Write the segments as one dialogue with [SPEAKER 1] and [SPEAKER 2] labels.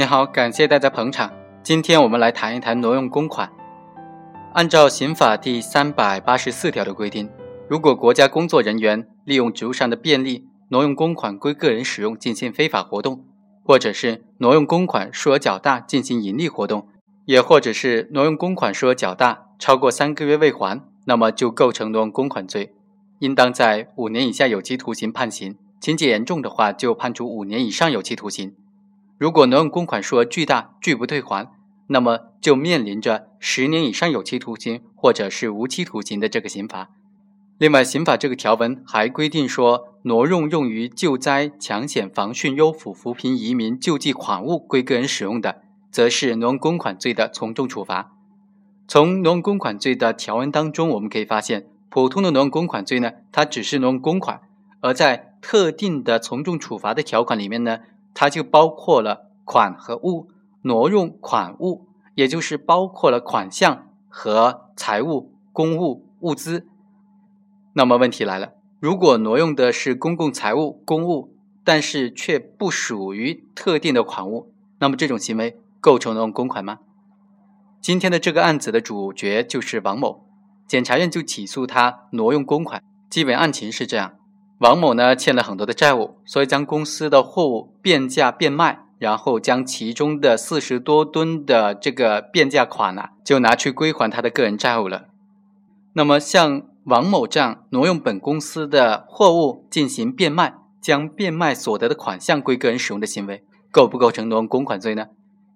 [SPEAKER 1] 你好，感谢大家捧场。今天我们来谈一谈挪用公款。按照刑法第三百八十四条的规定，如果国家工作人员利用职务上的便利，挪用公款归个人使用进行非法活动，或者是挪用公款数额较大进行盈利活动，也或者是挪用公款数额较大超过三个月未还，那么就构成挪用公款罪，应当在五年以下有期徒刑判刑。情节严重的话，就判处五年以上有期徒刑。如果挪用公款数额巨大，拒不退还，那么就面临着十年以上有期徒刑或者是无期徒刑的这个刑罚。另外，刑法这个条文还规定说，挪用用于救灾、抢险、防汛、优抚、扶贫、移民、救济款物归个人使用的，则是挪用公款罪的从重处罚。从挪用公款罪的条文当中，我们可以发现，普通的挪用公款罪呢，它只是挪用公款，而在特定的从重处罚的条款里面呢，它就包括了款和物，挪用款物，也就是包括了款项和财物、公物、物资。那么问题来了，如果挪用的是公共财物、公物，但是却不属于特定的款物，那么这种行为构成挪用公款吗？今天的这个案子的主角就是王某，检察院就起诉他挪用公款。基本案情是这样。王某呢欠了很多的债务，所以将公司的货物变价变卖，然后将其中的四十多吨的这个变价款呢，就拿去归还他的个人债务了。那么像王某这样挪用本公司的货物进行变卖，将变卖所得的款项归个人使用的行为，构不构成挪用公款罪呢？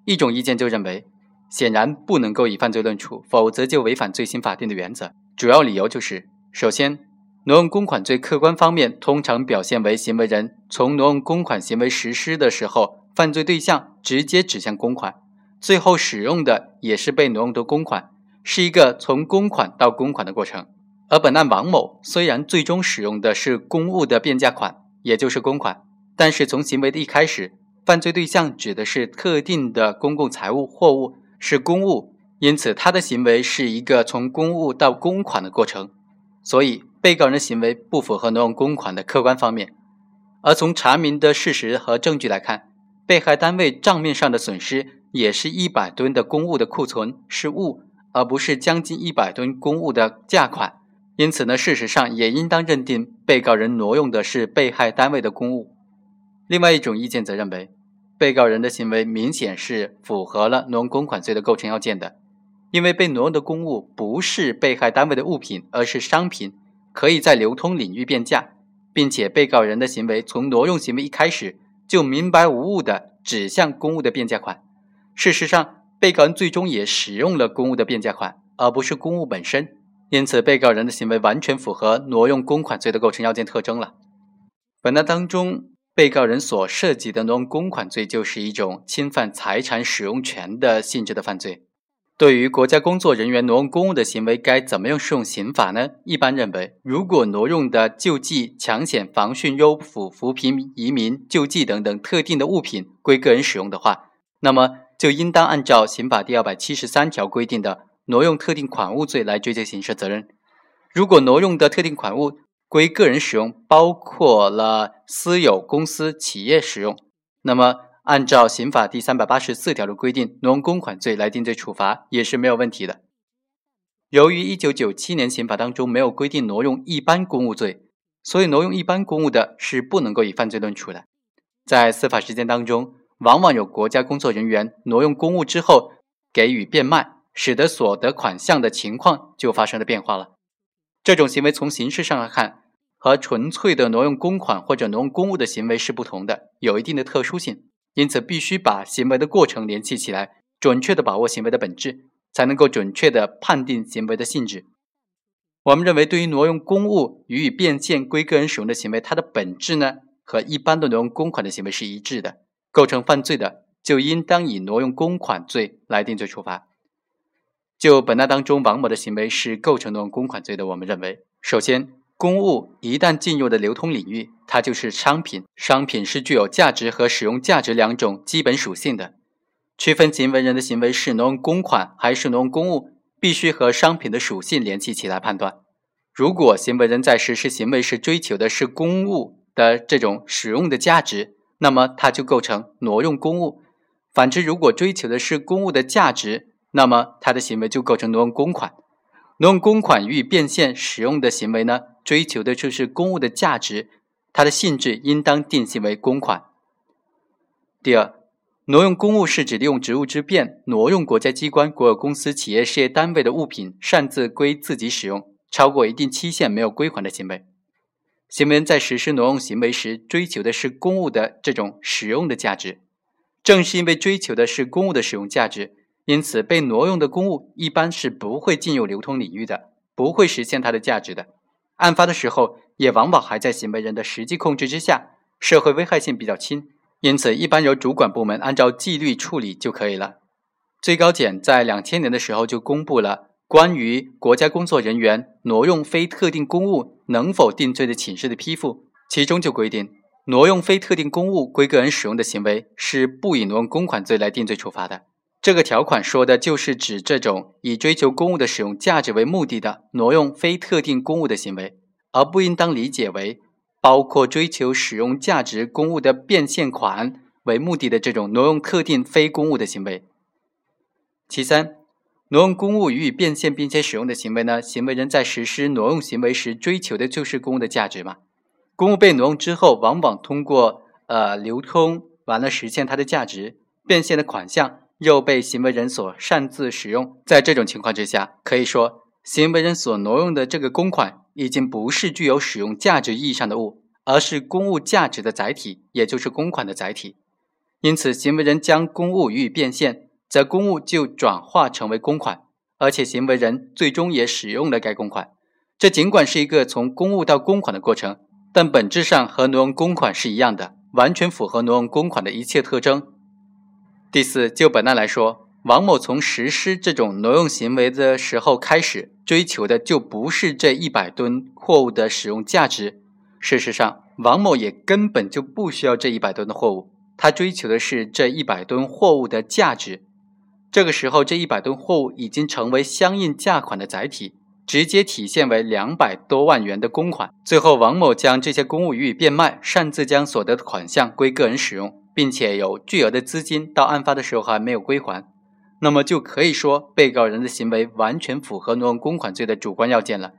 [SPEAKER 1] 一种意见就认为，显然不能够以犯罪论处，否则就违反罪刑法定的原则。主要理由就是，首先。挪用公款罪客观方面通常表现为行为人从挪用公款行为实施的时候，犯罪对象直接指向公款，最后使用的也是被挪用的公款，是一个从公款到公款的过程。而本案王某虽然最终使用的是公务的变价款，也就是公款，但是从行为的一开始，犯罪对象指的是特定的公共财物货物是公务，因此他的行为是一个从公务到公款的过程，所以。被告人的行为不符合挪用公款的客观方面，而从查明的事实和证据来看，被害单位账面上的损失也是一百吨的公物的库存是物，而不是将近一百吨公物的价款。因此呢，事实上也应当认定被告人挪用的是被害单位的公物。另外一种意见则认为，被告人的行为明显是符合了挪用公款罪的构成要件的，因为被挪用的公物不是被害单位的物品，而是商品。可以在流通领域变价，并且被告人的行为从挪用行为一开始就明白无误的指向公物的变价款。事实上，被告人最终也使用了公物的变价款，而不是公物本身。因此，被告人的行为完全符合挪用公款罪的构成要件特征了。本案当中，被告人所涉及的挪用公款罪就是一种侵犯财产使用权的性质的犯罪。对于国家工作人员挪用公物的行为，该怎么样适用刑法呢？一般认为，如果挪用的救济、抢险、防汛、优抚、扶贫、移民、救济等等特定的物品归个人使用的话，那么就应当按照刑法第二百七十三条规定的挪用特定款物罪来追究刑事责任。如果挪用的特定款物归个人使用，包括了私有、公司、企业使用，那么。按照刑法第三百八十四条的规定，挪用公款罪来定罪处罚也是没有问题的。由于一九九七年刑法当中没有规定挪用一般公务罪，所以挪用一般公务的是不能够以犯罪论处的。在司法实践当中，往往有国家工作人员挪用公务之后给予变卖，使得所得款项的情况就发生了变化了。这种行为从形式上来看，和纯粹的挪用公款或者挪用公务的行为是不同的，有一定的特殊性。因此，必须把行为的过程联系起来，准确的把握行为的本质，才能够准确的判定行为的性质。我们认为，对于挪用公物予以变现归个人使用的行为，它的本质呢，和一般的挪用公款的行为是一致的，构成犯罪的，就应当以挪用公款罪来定罪处罚。就本案当中王某的行为是构成挪用公款罪的，我们认为，首先。公物一旦进入的流通领域，它就是商品。商品是具有价值和使用价值两种基本属性的。区分行为人的行为是挪用公款还是挪用公物，必须和商品的属性联系起来判断。如果行为人在实施行为时追求的是公物的这种使用的价值，那么它就构成挪用公物；反之，如果追求的是公物的价值，那么他的行为就构成挪用公款。挪用公款予以变现使用的行为呢，追求的就是公物的价值，它的性质应当定性为公款。第二，挪用公物是指利用职务之便，挪用国家机关、国有公司、企业事业单位的物品，擅自归自己使用，超过一定期限没有归还的行为。行为人在实施挪用行为时，追求的是公物的这种使用的价值。正是因为追求的是公物的使用价值，因此被挪用的公物一般是不会进入流通领域的，不会实现它的价值的。案发的时候，也往往还在行为人的实际控制之下，社会危害性比较轻，因此一般由主管部门按照纪律处理就可以了。最高检在两千年的时候就公布了关于国家工作人员挪用非特定公物能否定罪的请示的批复，其中就规定。挪用非特定公物归个人使用的行为是不以挪用公款罪来定罪处罚的。这个条款说的就是指这种以追求公物的使用价值为目的的挪用非特定公物的行为，而不应当理解为包括追求使用价值公物的变现款为目的的这种挪用特定非公物的行为。其三，挪用公物予以变现并且使用的行为呢，行为人在实施挪用行为时追求的就是公物的价值嘛。公物被挪用之后，往往通过呃流通完了实现它的价值，变现的款项又被行为人所擅自使用。在这种情况之下，可以说行为人所挪用的这个公款已经不是具有使用价值意义上的物，而是公物价值的载体，也就是公款的载体。因此，行为人将公物予以变现，则公物就转化成为公款，而且行为人最终也使用了该公款。这尽管是一个从公物到公款的过程。但本质上和挪用公款是一样的，完全符合挪用公款的一切特征。第四，就本案来说，王某从实施这种挪用行为的时候开始，追求的就不是这一百吨货物的使用价值。事实上，王某也根本就不需要这一百吨的货物，他追求的是这一百吨货物的价值。这个时候，这一百吨货物已经成为相应价款的载体。直接体现为两百多万元的公款。最后，王某将这些公物予以变卖，擅自将所得的款项归个人使用，并且有巨额的资金到案发的时候还没有归还，那么就可以说被告人的行为完全符合挪用公款罪的主观要件了。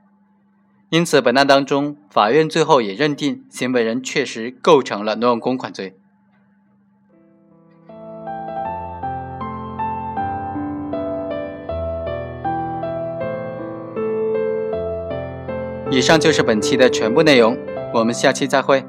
[SPEAKER 1] 因此，本案当中，法院最后也认定行为人确实构成了挪用公款罪。以上就是本期的全部内容，我们下期再会。